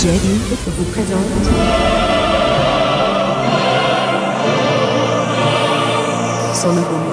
Jerry vous présente. Son nouveau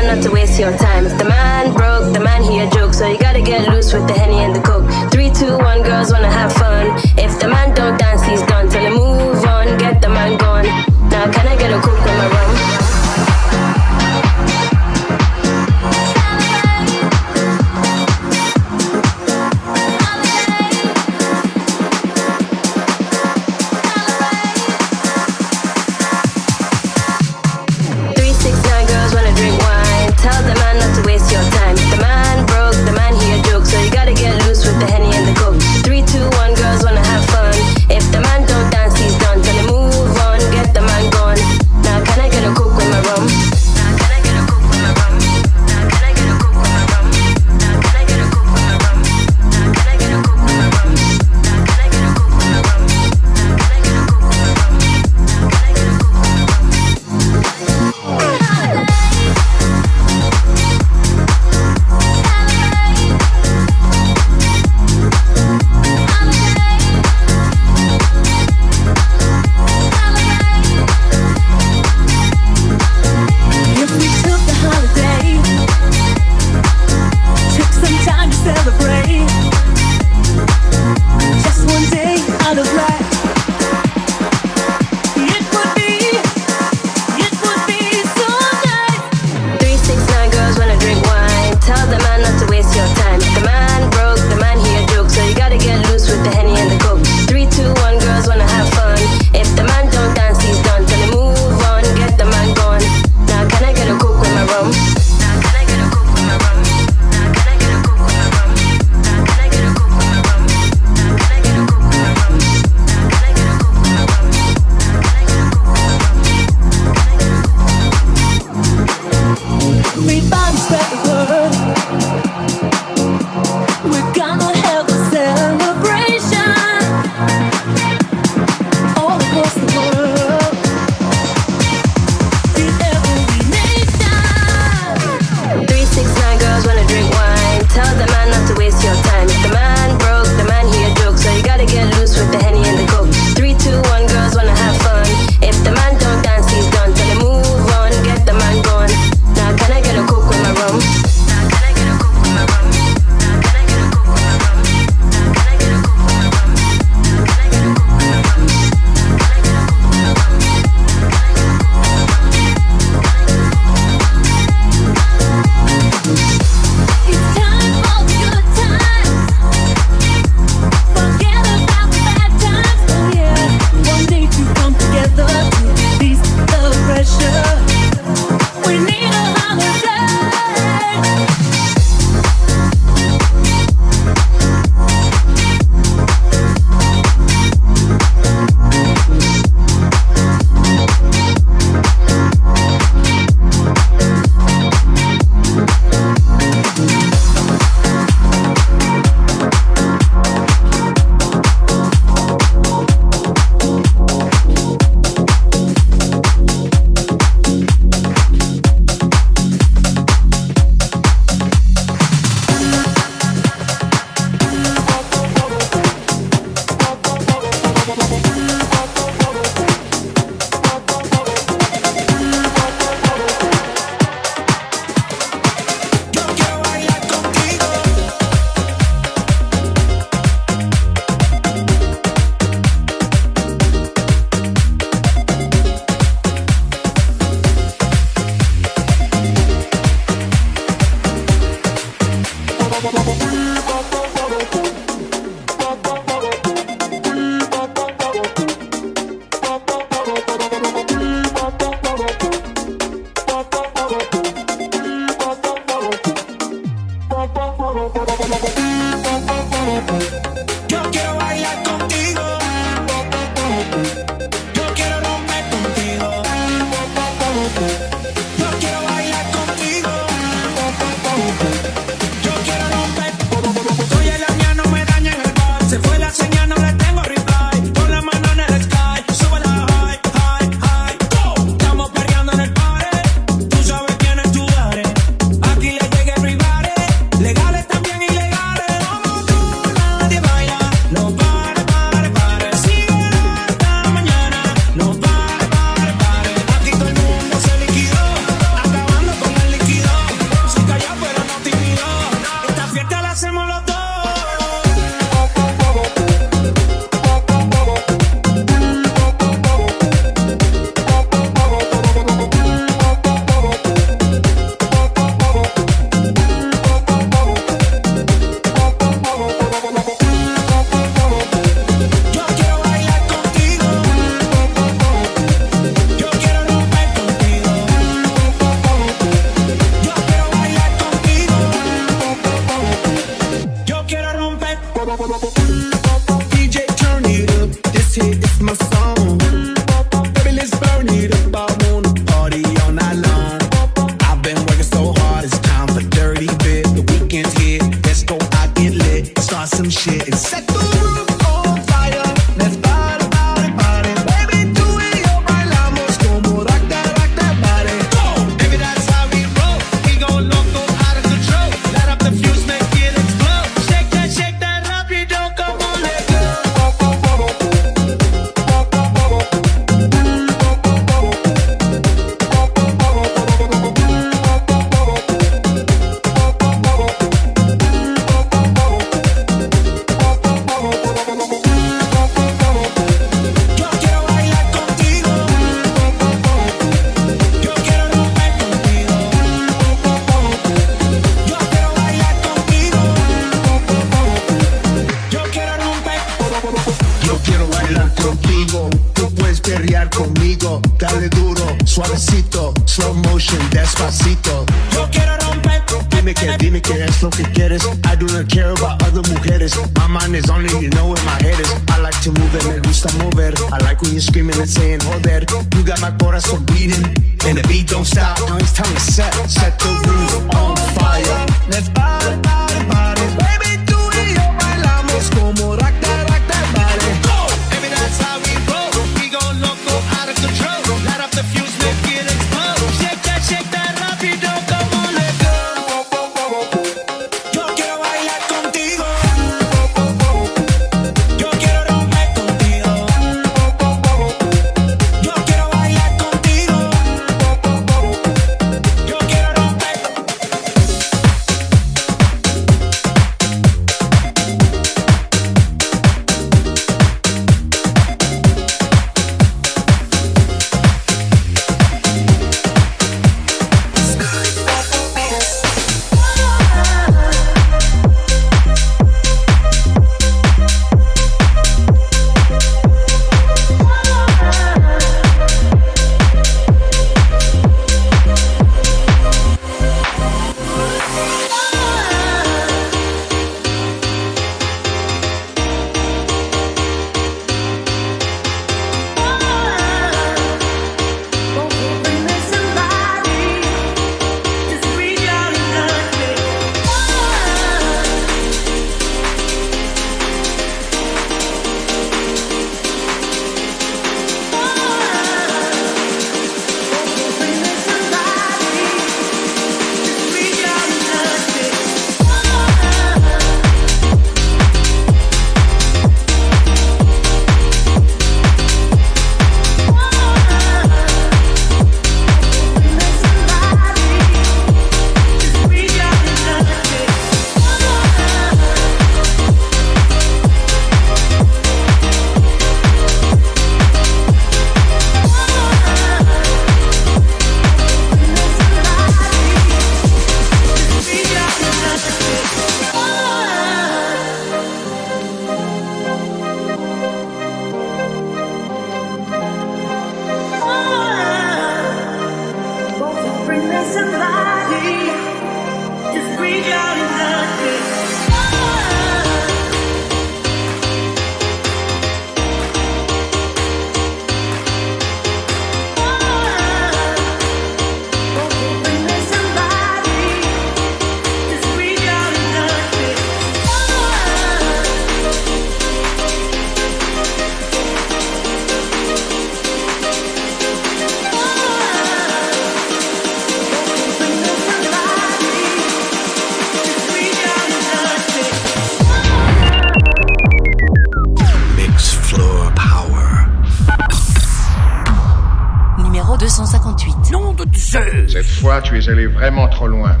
mais elle est vraiment trop loin.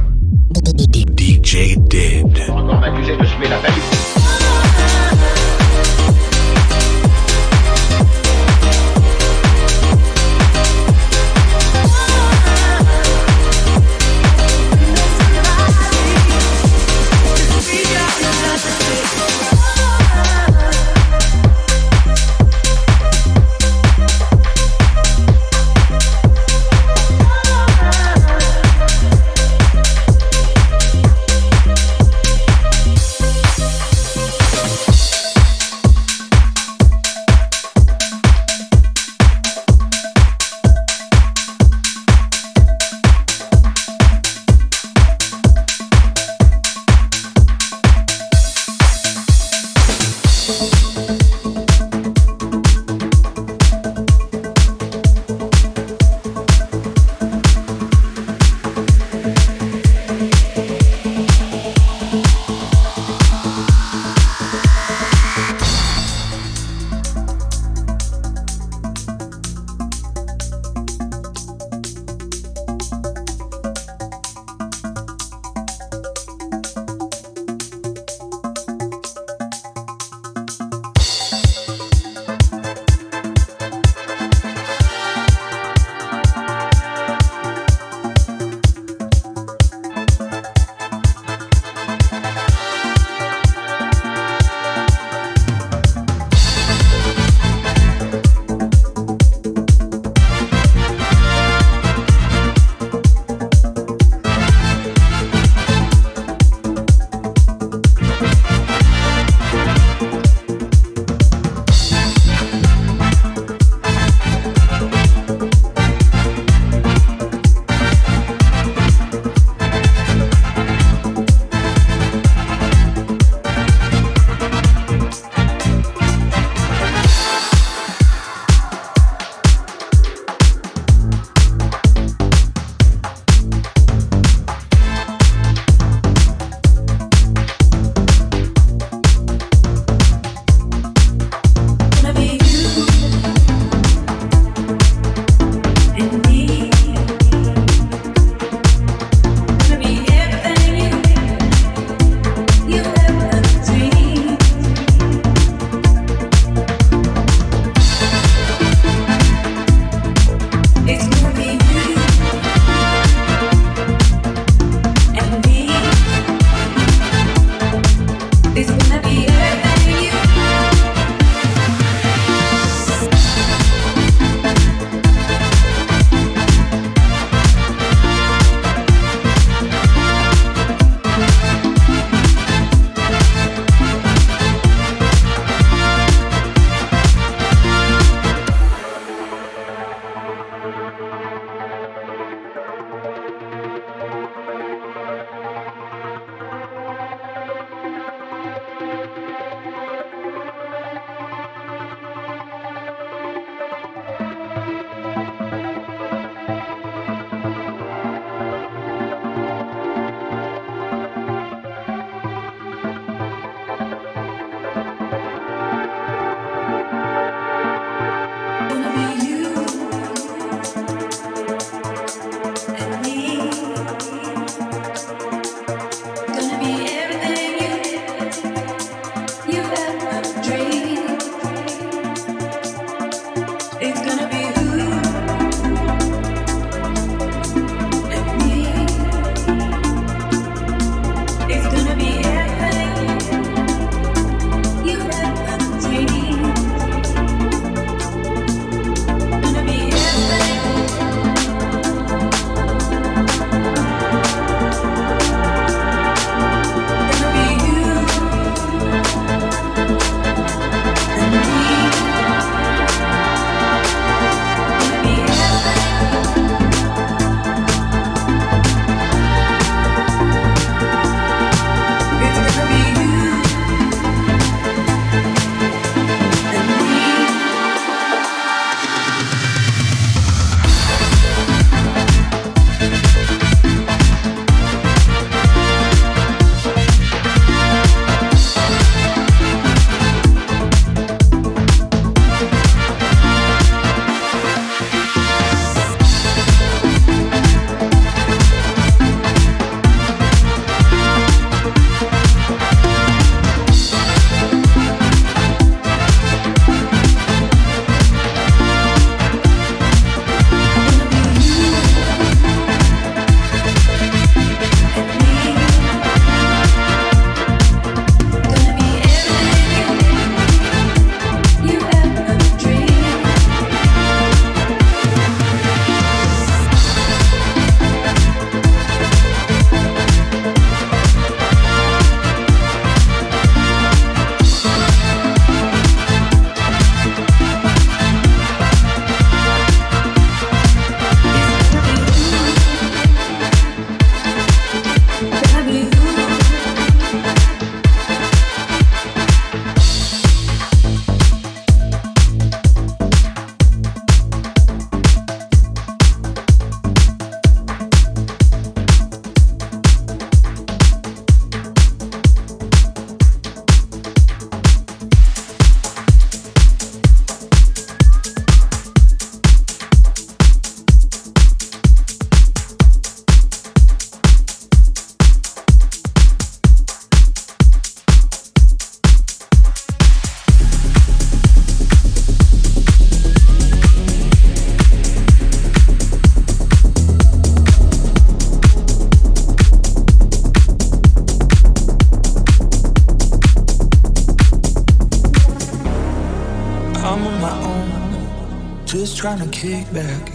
back.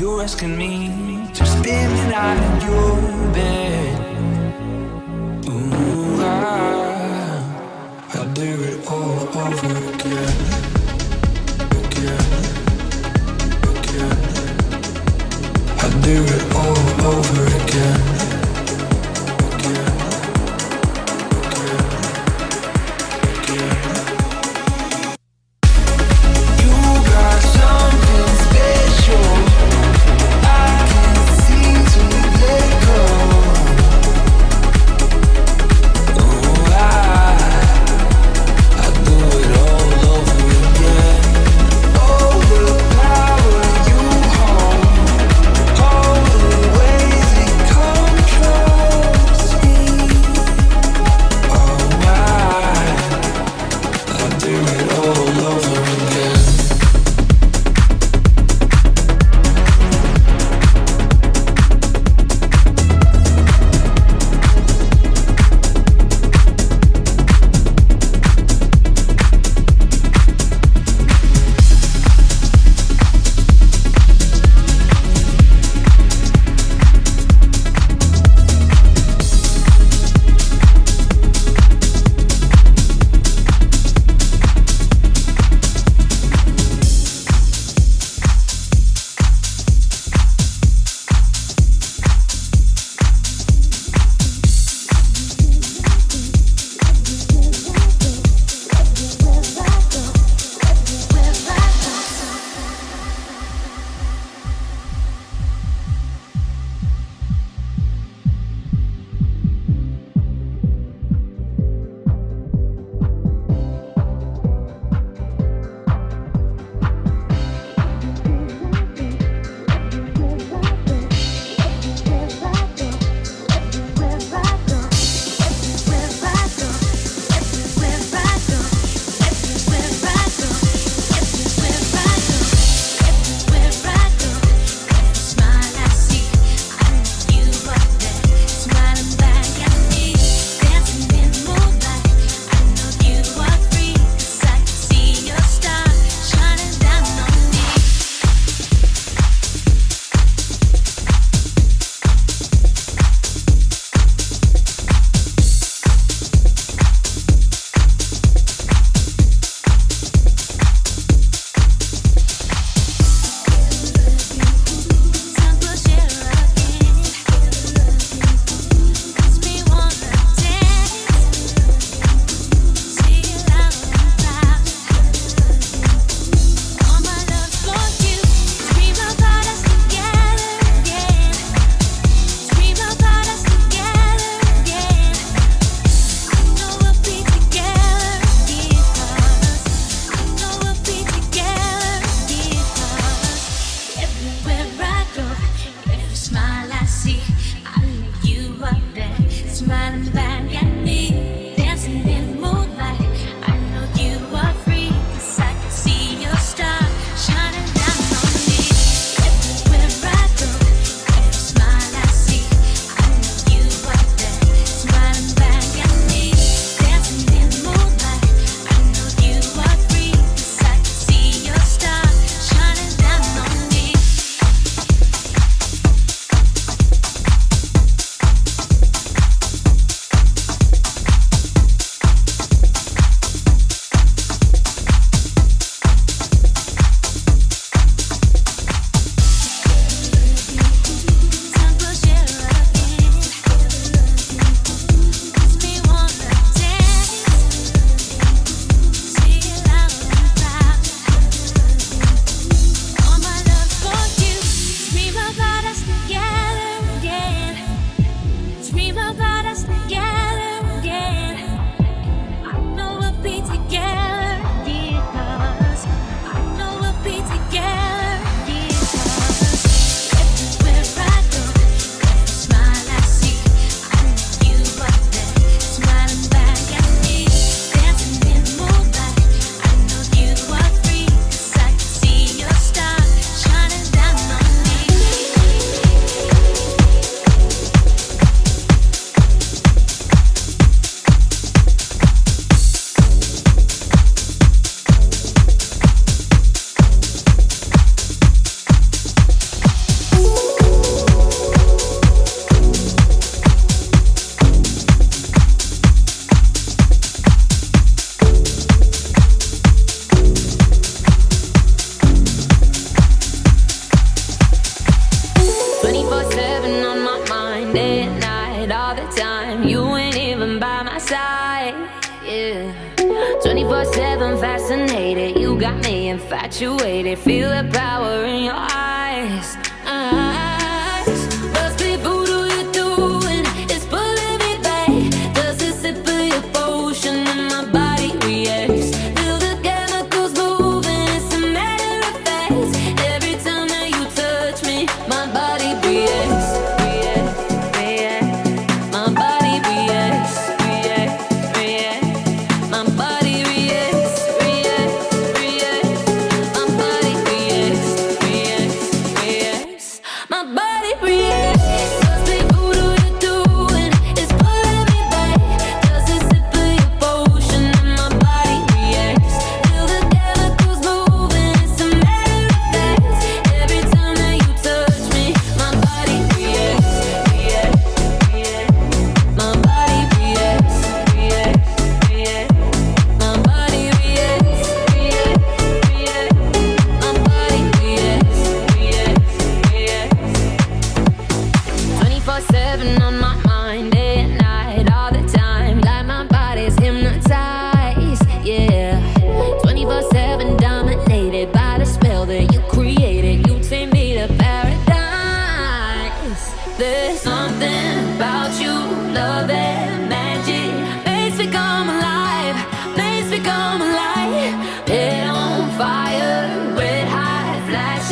You're asking me to spend the night in your bed.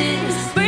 ashes.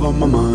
On my mind.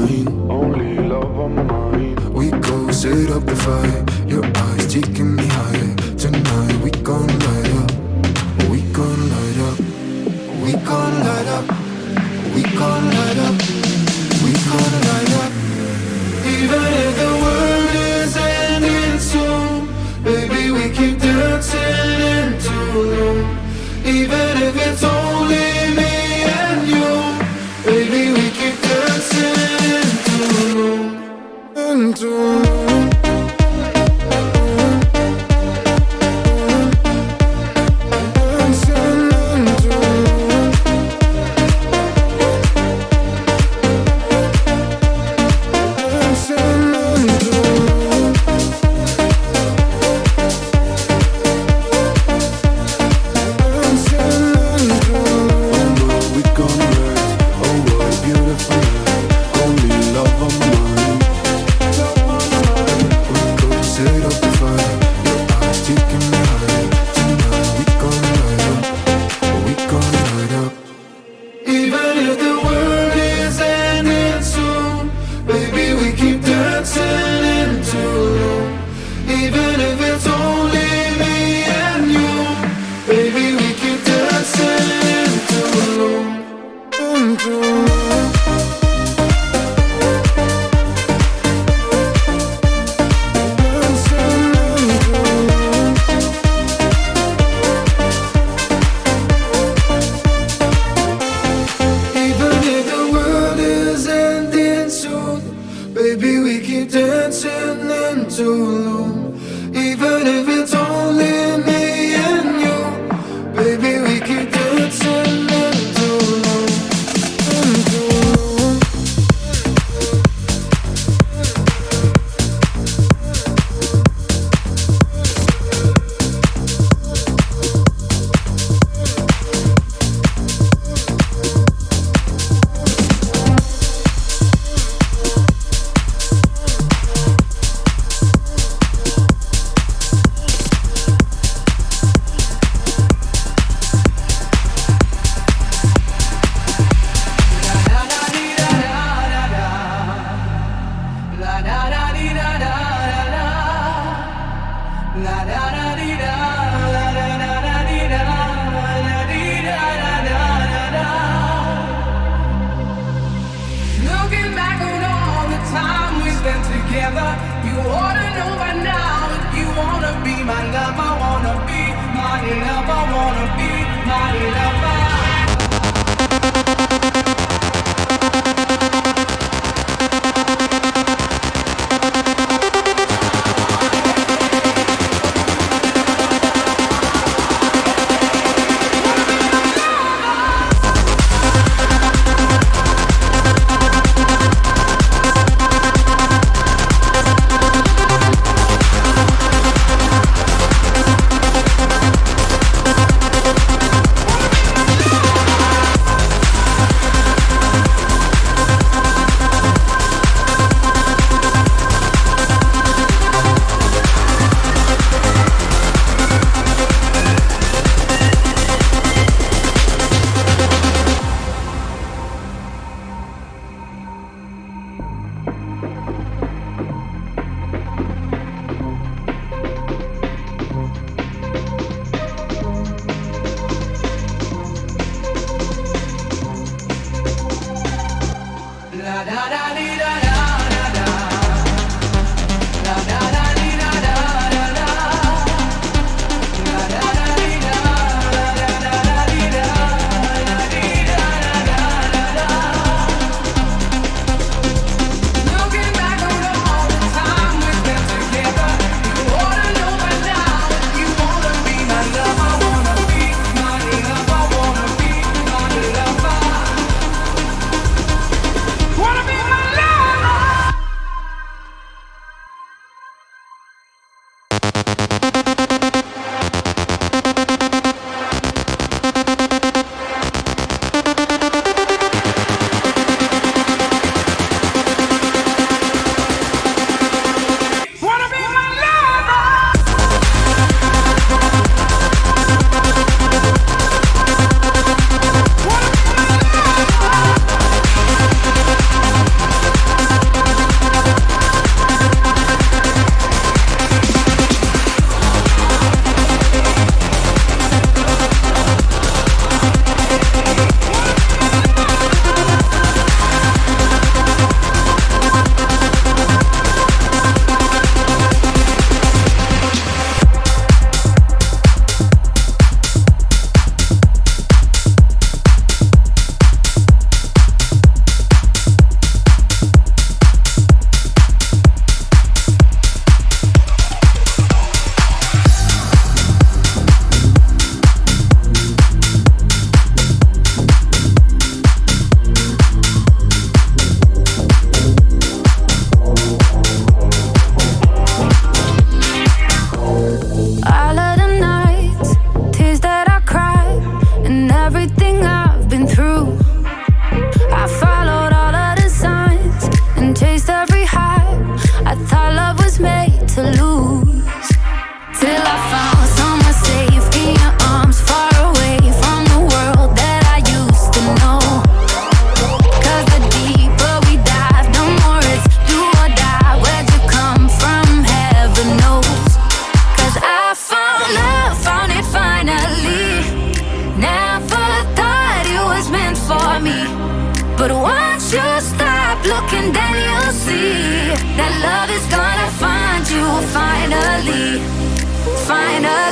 alone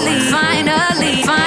Finally, finally,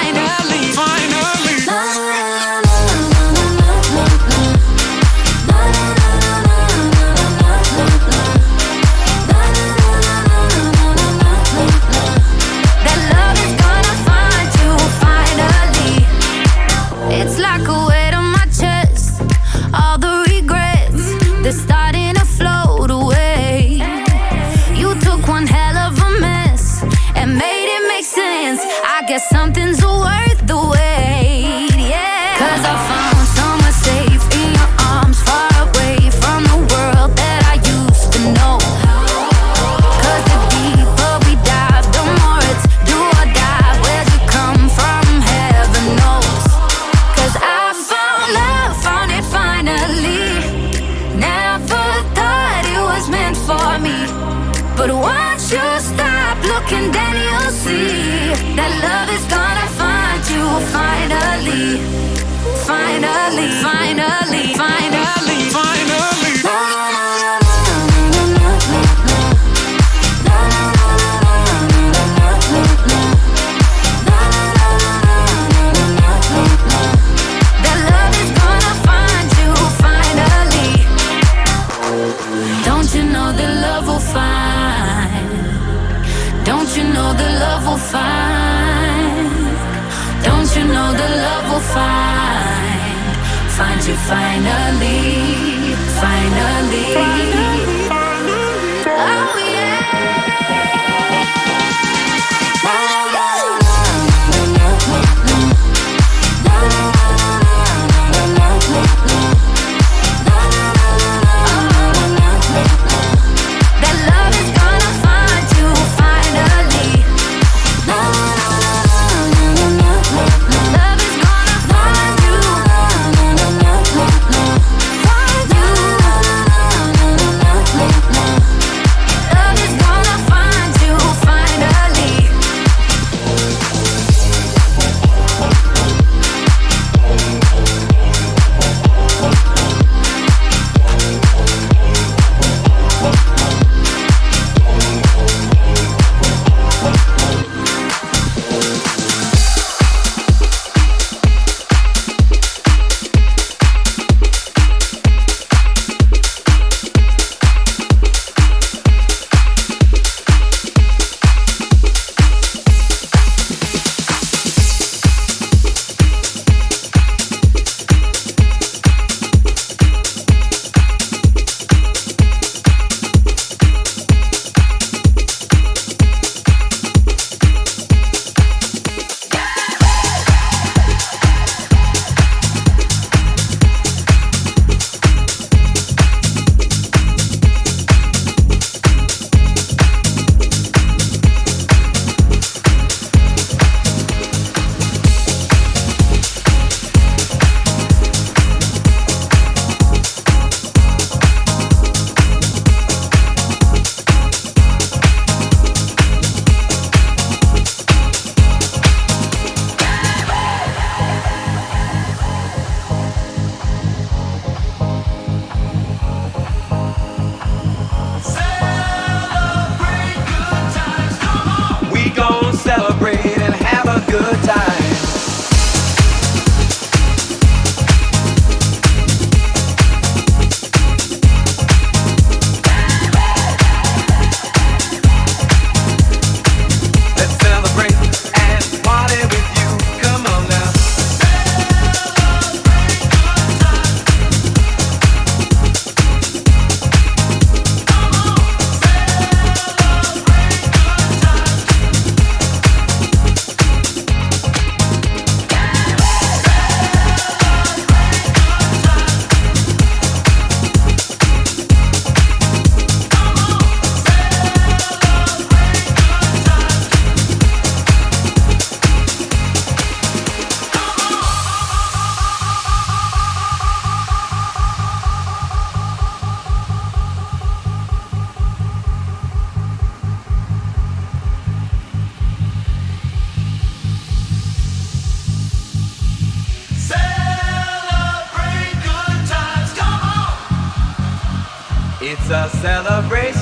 It's a celebration.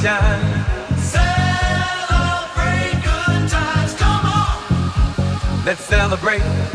Celebrate good times, come on. Let's celebrate.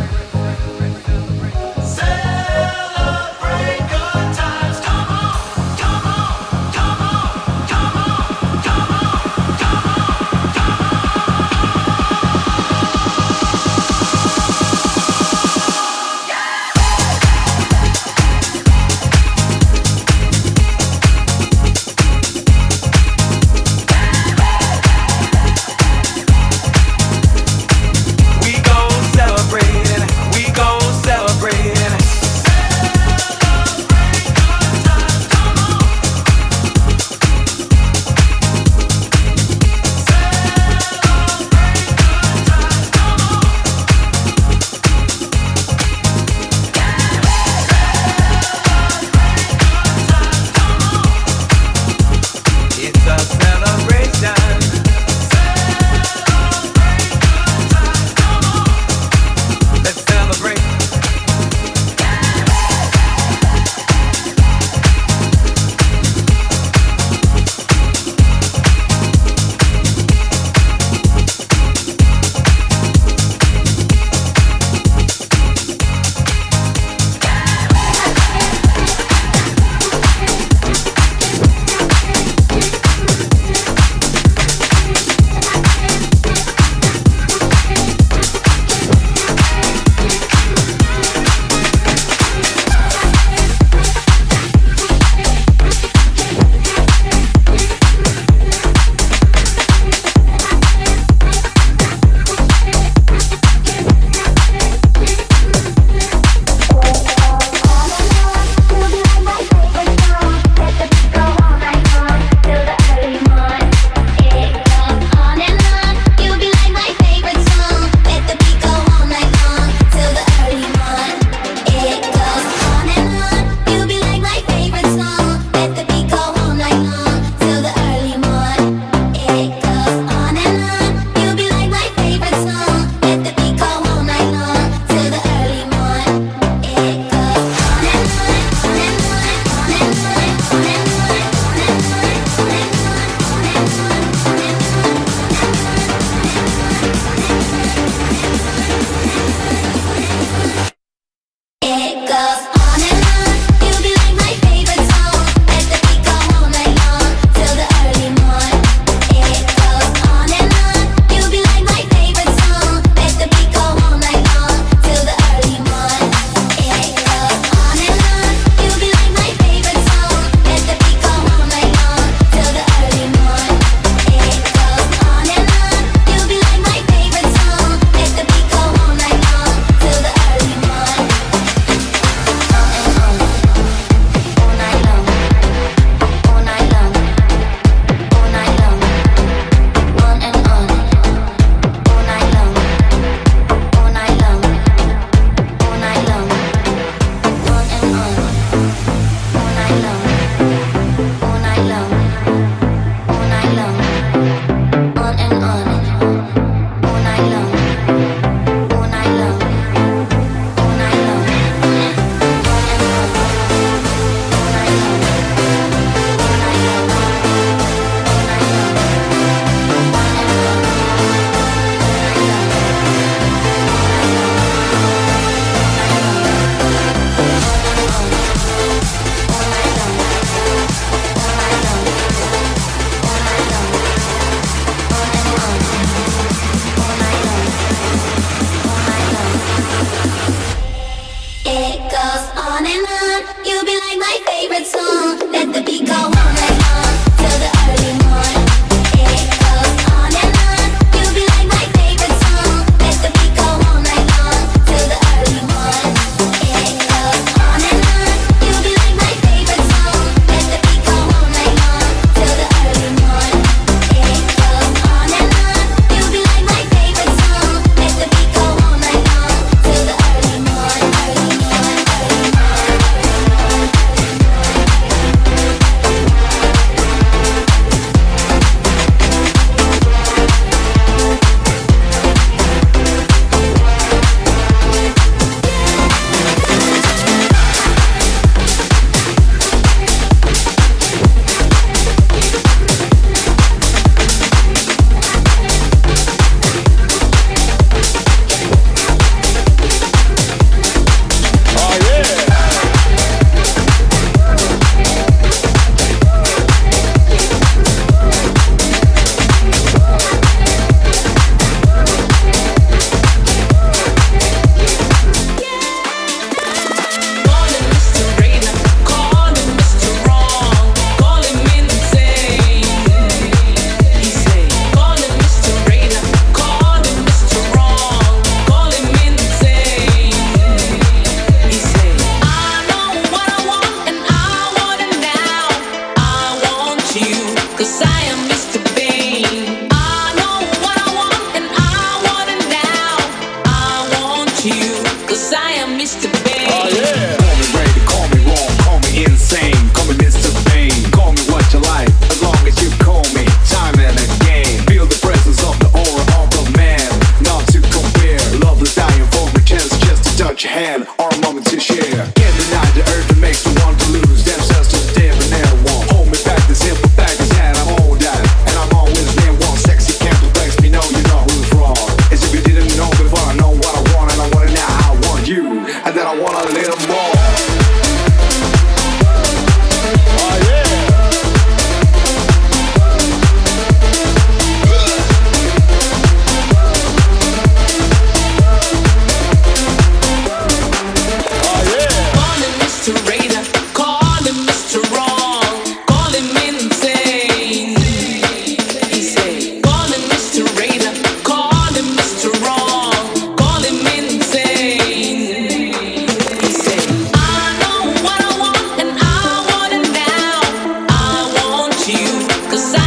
Cause I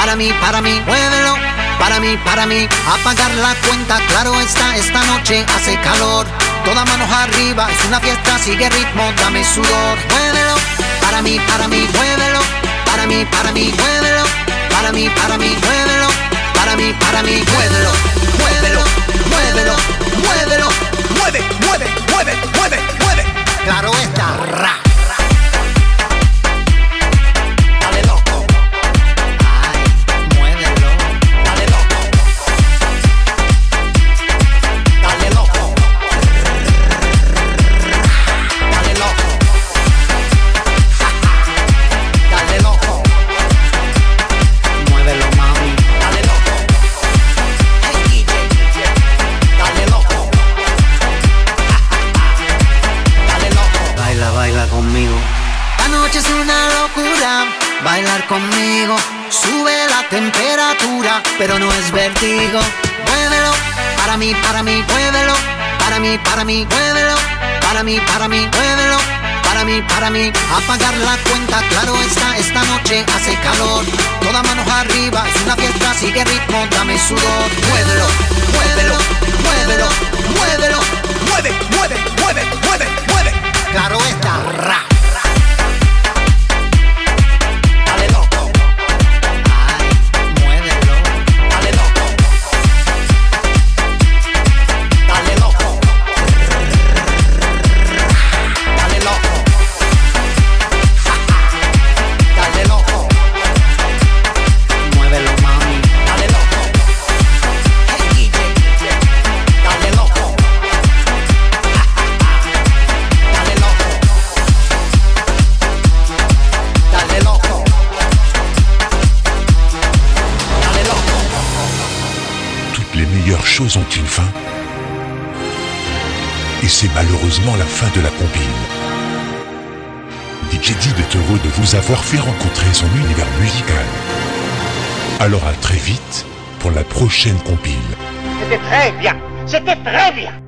para mí, para mí, muévelo, para mí, para mí, apagar la cuenta, claro está, esta noche hace calor, toda manos arriba, es una fiesta, sigue ritmo, dame sudor, muévelo, para mí, para mí, muévelo, para mí, para mí, muévelo, para mí, para mí, muévelo, para mí, para mí, muévelo, muévelo, muévelo, muévelo, mueve, mueve, mueve, mueve, mueve, claro está, ra. conmigo. Sube la temperatura, pero no es vertigo. Muévelo, para mí, para mí, muévelo. Para mí, para mí, muévelo. Para mí, para mí, muévelo. Para mí, para mí, apagar la cuenta, claro está, esta noche hace calor. Toda mano arriba, es una fiesta, sigue ritmo, dame sudor. Muévelo, muévelo, muévelo, muévelo. Mueve, mueve, mueve, mueve, mueve. Claro está, ra. C'est malheureusement la fin de la compile. DJ Did est heureux de vous avoir fait rencontrer son univers musical. Alors à très vite pour la prochaine compile. C'était très bien. C'était très bien.